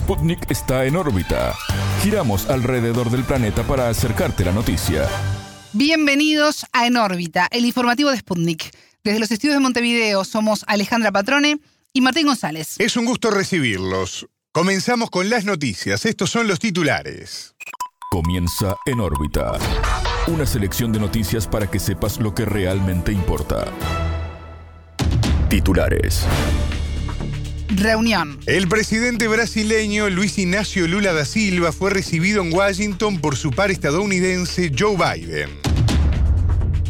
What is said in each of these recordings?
Sputnik está en órbita. Giramos alrededor del planeta para acercarte la noticia. Bienvenidos a En órbita, el informativo de Sputnik. Desde los estudios de Montevideo somos Alejandra Patrone y Martín González. Es un gusto recibirlos. Comenzamos con las noticias. Estos son los titulares. Comienza En órbita. Una selección de noticias para que sepas lo que realmente importa. Titulares. Reunión. El presidente brasileño Luis Ignacio Lula da Silva fue recibido en Washington por su par estadounidense Joe Biden.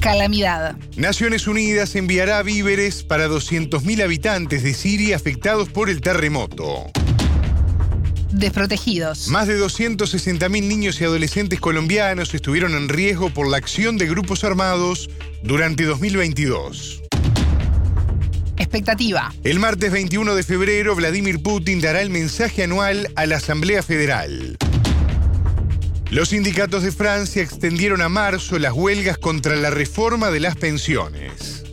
Calamidad. Naciones Unidas enviará víveres para 200.000 habitantes de Siria afectados por el terremoto. Desprotegidos. Más de 260.000 niños y adolescentes colombianos estuvieron en riesgo por la acción de grupos armados durante 2022. Expectativa. El martes 21 de febrero, Vladimir Putin dará el mensaje anual a la Asamblea Federal. Los sindicatos de Francia extendieron a marzo las huelgas contra la reforma de las pensiones.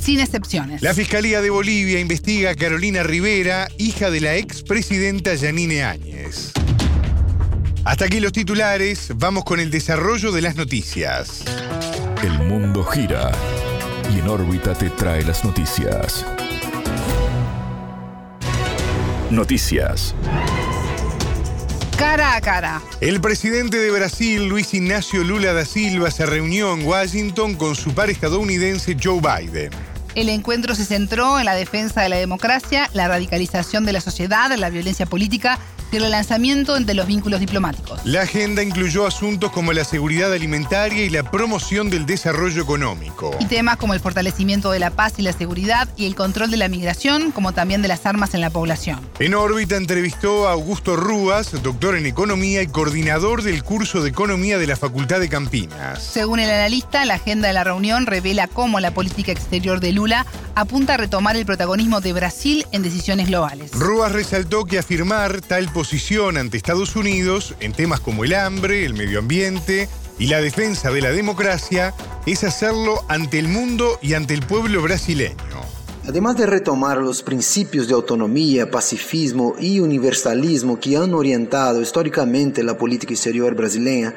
Sin excepciones. La Fiscalía de Bolivia investiga a Carolina Rivera, hija de la expresidenta Yanine Áñez. Hasta aquí los titulares, vamos con el desarrollo de las noticias. El mundo gira y en órbita te trae las noticias. Noticias. Cara a cara. El presidente de Brasil, Luis Ignacio Lula da Silva, se reunió en Washington con su par estadounidense Joe Biden. El encuentro se centró en la defensa de la democracia, la radicalización de la sociedad, la violencia política y el relanzamiento entre los vínculos diplomáticos. La agenda incluyó asuntos como la seguridad alimentaria y la promoción del desarrollo económico. Y temas como el fortalecimiento de la paz y la seguridad y el control de la migración, como también de las armas en la población. En órbita entrevistó a Augusto Rúas, doctor en economía y coordinador del curso de economía de la Facultad de Campinas. Según el analista, la agenda de la reunión revela cómo la política exterior de Lula apunta a retomar el protagonismo de Brasil en decisiones globales. Rúas resaltó que afirmar tal posición ante Estados Unidos en temas como el hambre, el medio ambiente y la defensa de la democracia es hacerlo ante el mundo y ante el pueblo brasileño. Además de retomar los principios de autonomía, pacifismo y universalismo que han orientado históricamente la política exterior brasileña,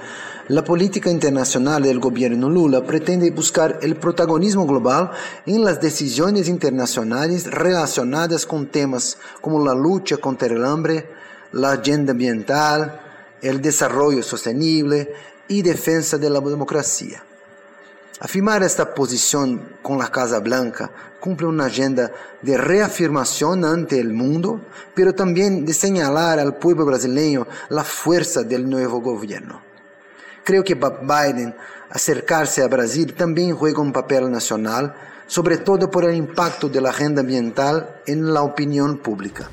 la política internacional del gobierno Lula pretende buscar el protagonismo global en las decisiones internacionales relacionadas con temas como la lucha contra el hambre, la agenda ambiental, el desarrollo sostenible y defensa de la democracia. Afirmar esta posición con la Casa Blanca cumple una agenda de reafirmación ante el mundo, pero también de señalar al pueblo brasileño la fuerza del nuevo gobierno. Creo que Biden acercarse a Brasil también juega un papel nacional, sobre todo por el impacto de la agenda ambiental en la opinión pública.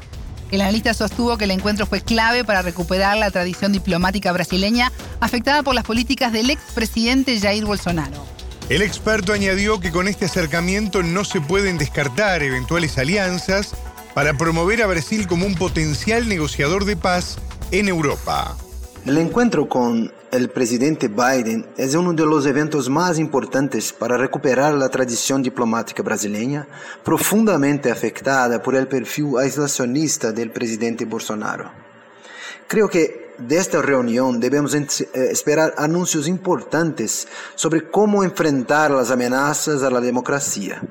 El analista sostuvo que el encuentro fue clave para recuperar la tradición diplomática brasileña afectada por las políticas del expresidente Jair Bolsonaro. El experto añadió que con este acercamiento no se pueden descartar eventuales alianzas para promover a Brasil como un potencial negociador de paz en Europa. El encuentro con el presidente Biden es uno de los eventos más importantes para recuperar la tradición diplomática brasileña, profundamente afectada por el perfil aislacionista del presidente Bolsonaro. Creo que de esta reunión debemos esperar anuncios importantes sobre cómo enfrentar las amenazas a la democracia.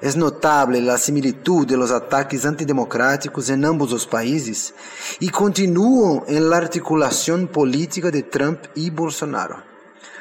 Es notable la similitud de los ataques antidemocráticos en ambos los países y continúan en la articulación política de Trump y Bolsonaro.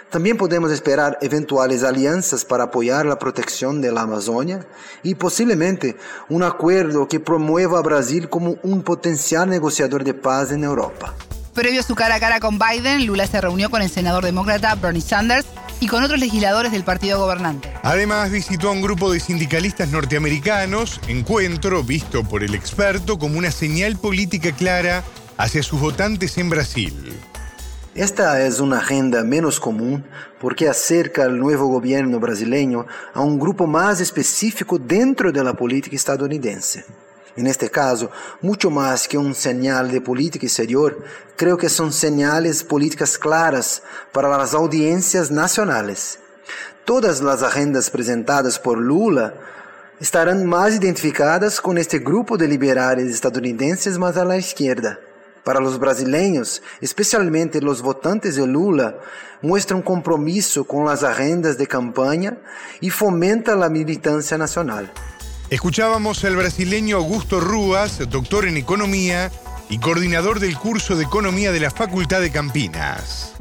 También podemos esperar eventuales alianzas para apoyar la protección de la Amazonia y posiblemente un acuerdo que promueva a Brasil como un potencial negociador de paz en Europa. Previo a su cara a cara con Biden, Lula se reunió con el senador demócrata Bernie Sanders y con otros legisladores del partido gobernante. Además, visitó a un grupo de sindicalistas norteamericanos, encuentro visto por el experto como una señal política clara hacia sus votantes en Brasil. Esta es una agenda menos común porque acerca al nuevo gobierno brasileño a un grupo más específico dentro de la política estadounidense. En este caso, mucho más que un señal de política exterior, creo que son señales políticas claras para las audiencias nacionales. Todas las agendas presentadas por Lula estarán más identificadas con este grupo de liberales estadounidenses más a la izquierda. Para los brasileños, especialmente los votantes de Lula, muestra un compromiso con las agendas de campaña y fomenta la militancia nacional. Escuchábamos al brasileño Augusto Rúas, doctor en economía y coordinador del curso de economía de la Facultad de Campinas.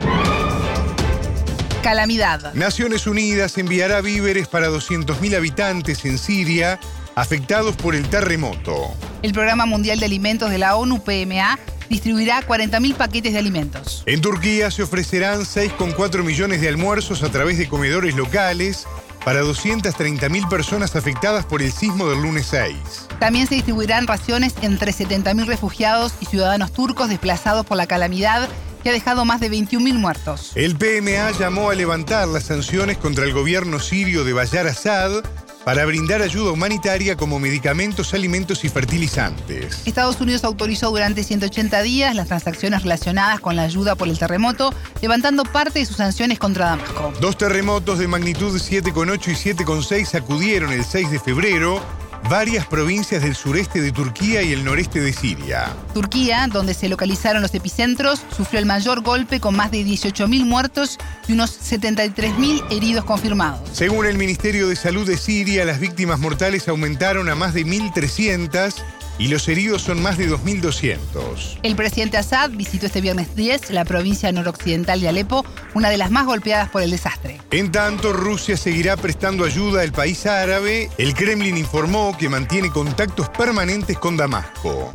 Calamidad. Naciones Unidas enviará víveres para 200.000 habitantes en Siria afectados por el terremoto. El Programa Mundial de Alimentos de la ONU, PMA, distribuirá 40.000 paquetes de alimentos. En Turquía se ofrecerán 6,4 millones de almuerzos a través de comedores locales para 230.000 personas afectadas por el sismo del lunes 6. También se distribuirán raciones entre 70.000 refugiados y ciudadanos turcos desplazados por la calamidad que ha dejado más de 21.000 muertos. El PMA llamó a levantar las sanciones contra el gobierno sirio de Bayar Assad para brindar ayuda humanitaria como medicamentos, alimentos y fertilizantes. Estados Unidos autorizó durante 180 días las transacciones relacionadas con la ayuda por el terremoto, levantando parte de sus sanciones contra Damasco. Dos terremotos de magnitud 7,8 y 7,6 sacudieron el 6 de febrero varias provincias del sureste de Turquía y el noreste de Siria. Turquía, donde se localizaron los epicentros, sufrió el mayor golpe con más de 18.000 muertos y unos 73.000 heridos confirmados. Según el Ministerio de Salud de Siria, las víctimas mortales aumentaron a más de 1.300 y los heridos son más de 2.200. El presidente Assad visitó este viernes 10 la provincia noroccidental de Alepo, una de las más golpeadas por el desastre. En tanto, Rusia seguirá prestando ayuda al país árabe. El Kremlin informó que mantiene contactos permanentes con Damasco.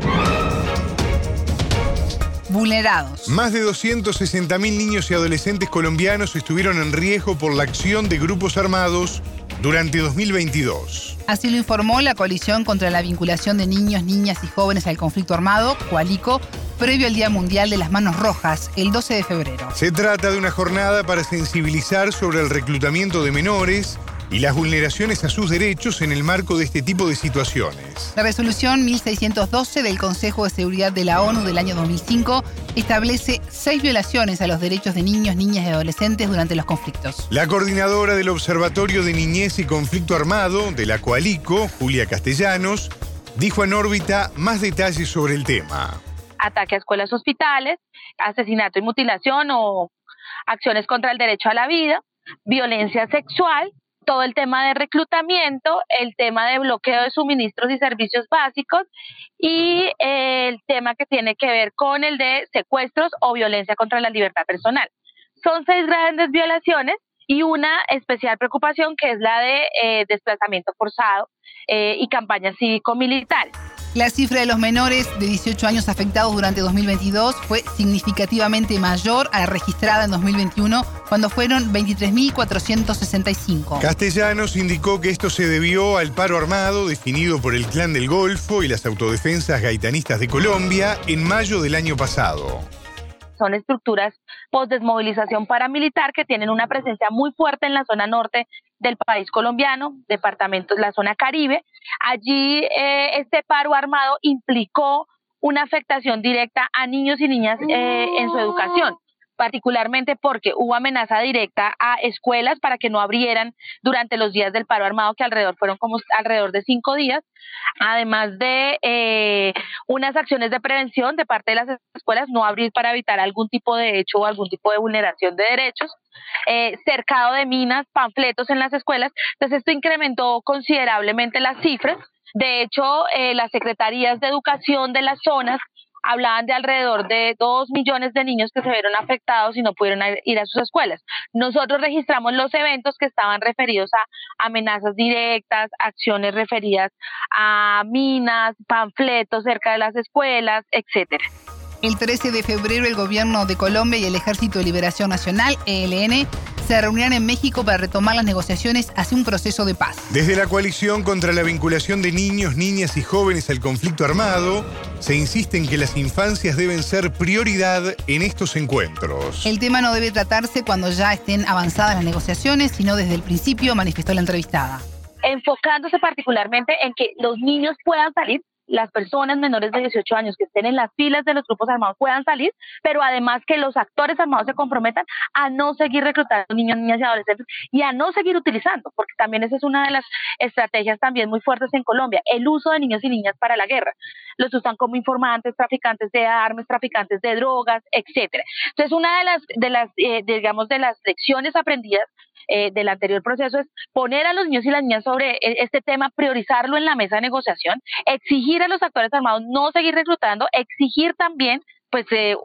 Vulnerados. Más de 260.000 niños y adolescentes colombianos estuvieron en riesgo por la acción de grupos armados durante 2022. Así lo informó la Coalición contra la Vinculación de Niños, Niñas y Jóvenes al Conflicto Armado, Coalico, previo al Día Mundial de las Manos Rojas, el 12 de febrero. Se trata de una jornada para sensibilizar sobre el reclutamiento de menores y las vulneraciones a sus derechos en el marco de este tipo de situaciones. La resolución 1612 del Consejo de Seguridad de la ONU del año 2005 establece seis violaciones a los derechos de niños, niñas y adolescentes durante los conflictos. La coordinadora del Observatorio de Niñez y Conflicto Armado de la Coalico, Julia Castellanos, dijo en órbita más detalles sobre el tema. Ataque a escuelas hospitales, asesinato y mutilación o acciones contra el derecho a la vida, violencia sexual todo el tema de reclutamiento, el tema de bloqueo de suministros y servicios básicos y el tema que tiene que ver con el de secuestros o violencia contra la libertad personal. Son seis grandes violaciones y una especial preocupación que es la de eh, desplazamiento forzado eh, y campañas cívico-militares. La cifra de los menores de 18 años afectados durante 2022 fue significativamente mayor a la registrada en 2021, cuando fueron 23.465. Castellanos indicó que esto se debió al paro armado definido por el Clan del Golfo y las autodefensas gaitanistas de Colombia en mayo del año pasado son estructuras post-desmovilización paramilitar que tienen una presencia muy fuerte en la zona norte del país colombiano, departamentos, la zona caribe. Allí eh, este paro armado implicó una afectación directa a niños y niñas eh, en su educación particularmente porque hubo amenaza directa a escuelas para que no abrieran durante los días del paro armado, que alrededor fueron como alrededor de cinco días, además de eh, unas acciones de prevención de parte de las escuelas, no abrir para evitar algún tipo de hecho o algún tipo de vulneración de derechos, eh, cercado de minas, panfletos en las escuelas, entonces esto incrementó considerablemente las cifras. De hecho, eh, las secretarías de educación de las zonas hablaban de alrededor de dos millones de niños que se vieron afectados y no pudieron ir a sus escuelas. Nosotros registramos los eventos que estaban referidos a amenazas directas, acciones referidas a minas, panfletos cerca de las escuelas, etcétera. El 13 de febrero el gobierno de Colombia y el Ejército de Liberación Nacional, ELN, se reunirán en México para retomar las negociaciones hacia un proceso de paz. Desde la coalición contra la vinculación de niños, niñas y jóvenes al conflicto armado, se insiste en que las infancias deben ser prioridad en estos encuentros. El tema no debe tratarse cuando ya estén avanzadas las negociaciones, sino desde el principio, manifestó la entrevistada. Enfocándose particularmente en que los niños puedan salir las personas menores de 18 años que estén en las filas de los grupos armados puedan salir, pero además que los actores armados se comprometan a no seguir reclutando niños, niñas y adolescentes y a no seguir utilizando, porque también esa es una de las estrategias también muy fuertes en Colombia, el uso de niños y niñas para la guerra. Los usan como informantes, traficantes de armas, traficantes de drogas, etcétera. Entonces, una de las, de las eh, digamos, de las lecciones aprendidas eh, del anterior proceso es poner a los niños y las niñas sobre e, este tema, priorizarlo en la mesa de negociación, exigir a los actores armados no seguir reclutando, exigir también pues eh,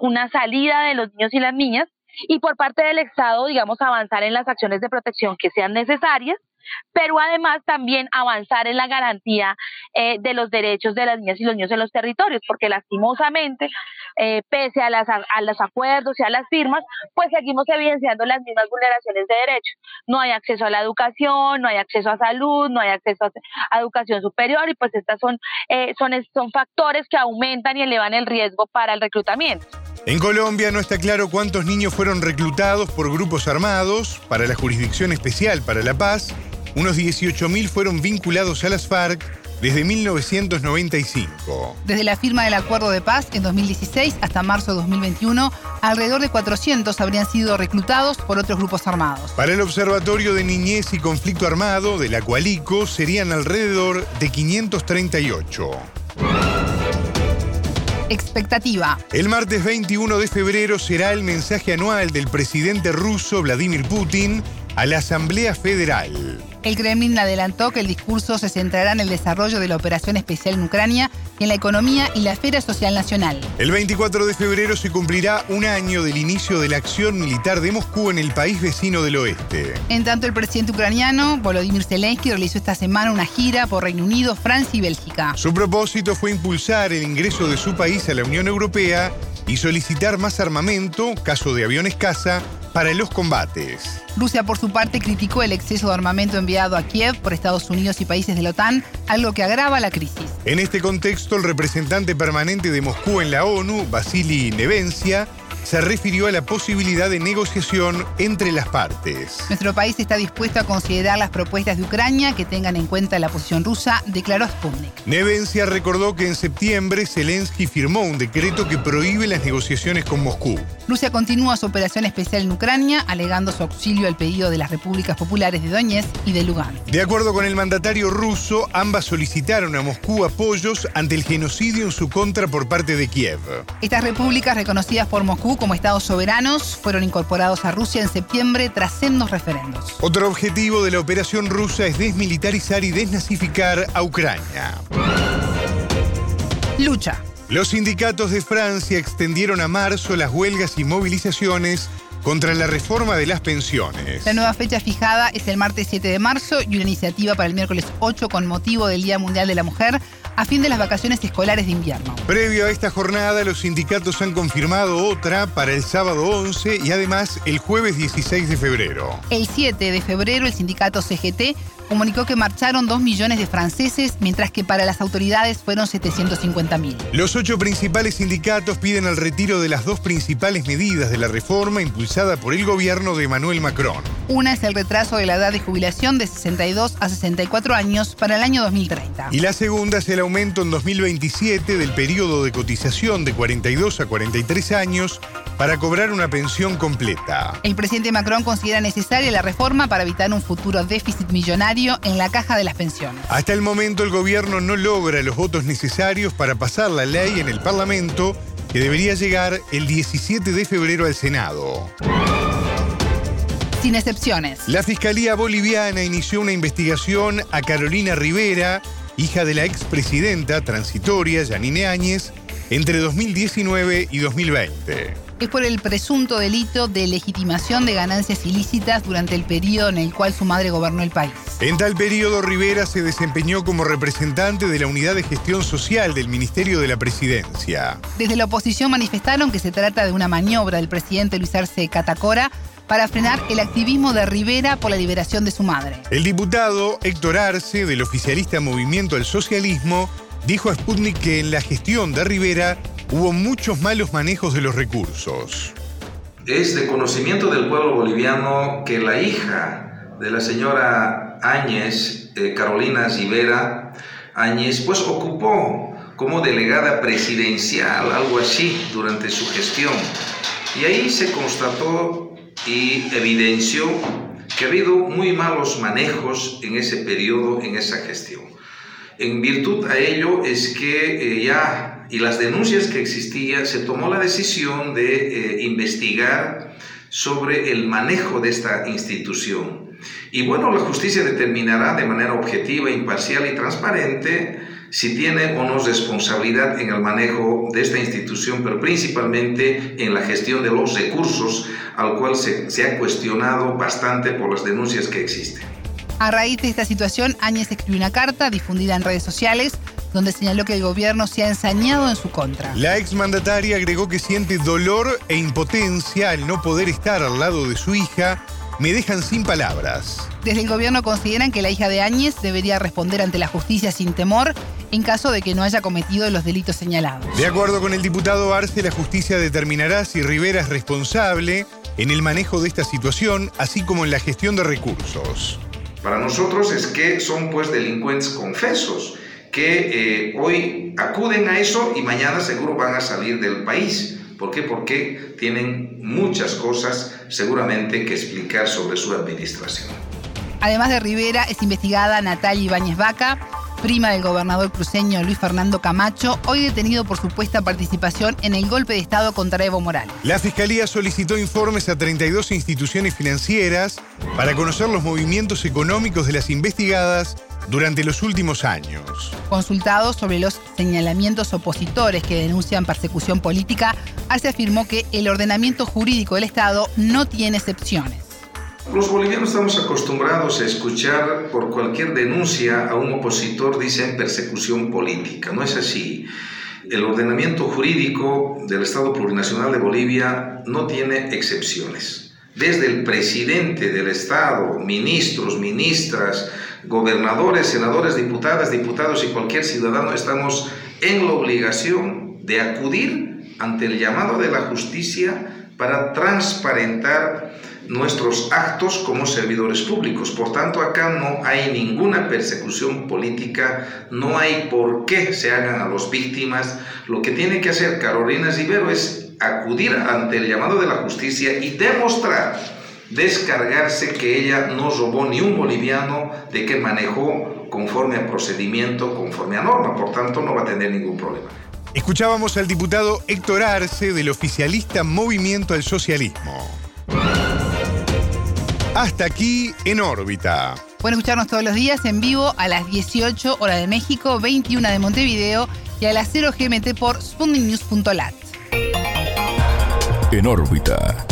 una salida de los niños y las niñas y por parte del Estado, digamos, avanzar en las acciones de protección que sean necesarias pero además también avanzar en la garantía eh, de los derechos de las niñas y los niños en los territorios, porque lastimosamente, eh, pese a, las, a los acuerdos y a las firmas, pues seguimos evidenciando las mismas vulneraciones de derechos. No hay acceso a la educación, no hay acceso a salud, no hay acceso a, educación superior y pues estas son, eh, son, son factores que aumentan y elevan el riesgo para el reclutamiento. En Colombia no está claro cuántos niños fueron reclutados por grupos armados para la Jurisdicción Especial para la Paz unos 18.000 fueron vinculados a las FARC desde 1995. Desde la firma del acuerdo de paz en 2016 hasta marzo de 2021, alrededor de 400 habrían sido reclutados por otros grupos armados. Para el Observatorio de Niñez y Conflicto Armado de la Cualico serían alrededor de 538. Expectativa. El martes 21 de febrero será el mensaje anual del presidente ruso Vladimir Putin a la Asamblea Federal. El Kremlin adelantó que el discurso se centrará en el desarrollo de la operación especial en Ucrania, en la economía y la esfera social nacional. El 24 de febrero se cumplirá un año del inicio de la acción militar de Moscú en el país vecino del oeste. En tanto, el presidente ucraniano, Volodymyr Zelensky, realizó esta semana una gira por Reino Unido, Francia y Bélgica. Su propósito fue impulsar el ingreso de su país a la Unión Europea y solicitar más armamento, caso de aviones caza, para los combates. Rusia, por su parte, criticó el exceso de armamento enviado a Kiev por Estados Unidos y países de la OTAN, algo que agrava la crisis. En este contexto, el representante permanente de Moscú en la ONU, Vasily Nevencia, se refirió a la posibilidad de negociación entre las partes. Nuestro país está dispuesto a considerar las propuestas de Ucrania que tengan en cuenta la posición rusa, declaró Sputnik. Nevencia recordó que en septiembre Zelensky firmó un decreto que prohíbe las negociaciones con Moscú. Rusia continúa su operación especial en Ucrania, alegando su auxilio al pedido de las repúblicas populares de Donetsk y de Lugansk. De acuerdo con el mandatario ruso, ambas solicitaron a Moscú apoyos ante el genocidio en su contra por parte de Kiev. Estas repúblicas reconocidas por Moscú como estados soberanos fueron incorporados a Rusia en septiembre tras sendos referendos. Otro objetivo de la operación rusa es desmilitarizar y desnazificar a Ucrania. Lucha. Los sindicatos de Francia extendieron a marzo las huelgas y movilizaciones contra la reforma de las pensiones. La nueva fecha fijada es el martes 7 de marzo y una iniciativa para el miércoles 8 con motivo del Día Mundial de la Mujer a fin de las vacaciones escolares de invierno. Previo a esta jornada, los sindicatos han confirmado otra para el sábado 11 y además el jueves 16 de febrero. El 7 de febrero, el sindicato CGT comunicó que marcharon 2 millones de franceses, mientras que para las autoridades fueron 750 mil. Los ocho principales sindicatos piden el retiro de las dos principales medidas de la reforma impulsada por el gobierno de Emmanuel Macron. Una es el retraso de la edad de jubilación de 62 a 64 años para el año 2030. Y la segunda es el aumento en 2027 del periodo de cotización de 42 a 43 años para cobrar una pensión completa. El presidente Macron considera necesaria la reforma para evitar un futuro déficit millonario en la caja de las pensiones. Hasta el momento el gobierno no logra los votos necesarios para pasar la ley en el Parlamento que debería llegar el 17 de febrero al Senado sin excepciones. La Fiscalía Boliviana inició una investigación a Carolina Rivera, hija de la expresidenta transitoria Yanine Áñez, entre 2019 y 2020. Es por el presunto delito de legitimación de ganancias ilícitas durante el periodo en el cual su madre gobernó el país. En tal periodo, Rivera se desempeñó como representante de la Unidad de Gestión Social del Ministerio de la Presidencia. Desde la oposición manifestaron que se trata de una maniobra del presidente Luis Arce Catacora para frenar el activismo de Rivera por la liberación de su madre. El diputado Héctor Arce, del oficialista Movimiento al Socialismo, dijo a Sputnik que en la gestión de Rivera hubo muchos malos manejos de los recursos. Es de conocimiento del pueblo boliviano que la hija de la señora Áñez, eh, Carolina Rivera, Áñez pues ocupó como delegada presidencial, algo así, durante su gestión. Y ahí se constató y evidenció que ha habido muy malos manejos en ese periodo, en esa gestión. En virtud a ello es que eh, ya, y las denuncias que existían, se tomó la decisión de eh, investigar sobre el manejo de esta institución. Y bueno, la justicia determinará de manera objetiva, imparcial y transparente si tiene o no responsabilidad en el manejo de esta institución, pero principalmente en la gestión de los recursos, al cual se, ha cuestionado bastante por las denuncias que existen. A raíz de esta situación, Áñez escribió una carta difundida en redes sociales donde señaló que el gobierno se ha ensañado en su contra. La exmandataria agregó que siente dolor e impotencia al no poder estar al lado de su hija me dejan sin palabras. Desde el gobierno consideran que la hija de Áñez debería responder ante la justicia sin temor en caso de que no haya cometido los delitos señalados. De acuerdo con el diputado Arce, la justicia determinará si Rivera es responsable en el manejo de esta situación, así como en la gestión de recursos. Para nosotros es que son pues delincuentes confesos que eh, hoy acuden a eso y mañana seguro van a salir del país. ¿Por qué? Porque tienen muchas cosas seguramente que explicar sobre su administración. Además de Rivera, es investigada Natalia Ibáñez Vaca, prima del gobernador cruceño Luis Fernando Camacho, hoy detenido por supuesta participación en el golpe de Estado contra Evo Morales. La Fiscalía solicitó informes a 32 instituciones financieras para conocer los movimientos económicos de las investigadas durante los últimos años. Consultado sobre los señalamientos opositores que denuncian persecución política, Arce afirmó que el ordenamiento jurídico del Estado no tiene excepciones. Los bolivianos estamos acostumbrados a escuchar por cualquier denuncia a un opositor dicen persecución política. No es así. El ordenamiento jurídico del Estado Plurinacional de Bolivia no tiene excepciones. Desde el presidente del Estado, ministros, ministras, gobernadores, senadores, diputadas, diputados y cualquier ciudadano estamos en la obligación de acudir ante el llamado de la justicia para transparentar nuestros actos como servidores públicos. Por tanto, acá no hay ninguna persecución política, no hay por qué se hagan a las víctimas. Lo que tiene que hacer Carolina Rivero es acudir ante el llamado de la justicia y demostrar descargarse que ella no robó ni un boliviano, de que manejó conforme a procedimiento, conforme a norma, por tanto no va a tener ningún problema. Escuchábamos al diputado Héctor Arce del oficialista Movimiento al Socialismo. Hasta aquí en órbita. Pueden escucharnos todos los días en vivo a las 18 horas de México, 21 de Montevideo y a las 0 GMT por spundingnews.lat. En órbita.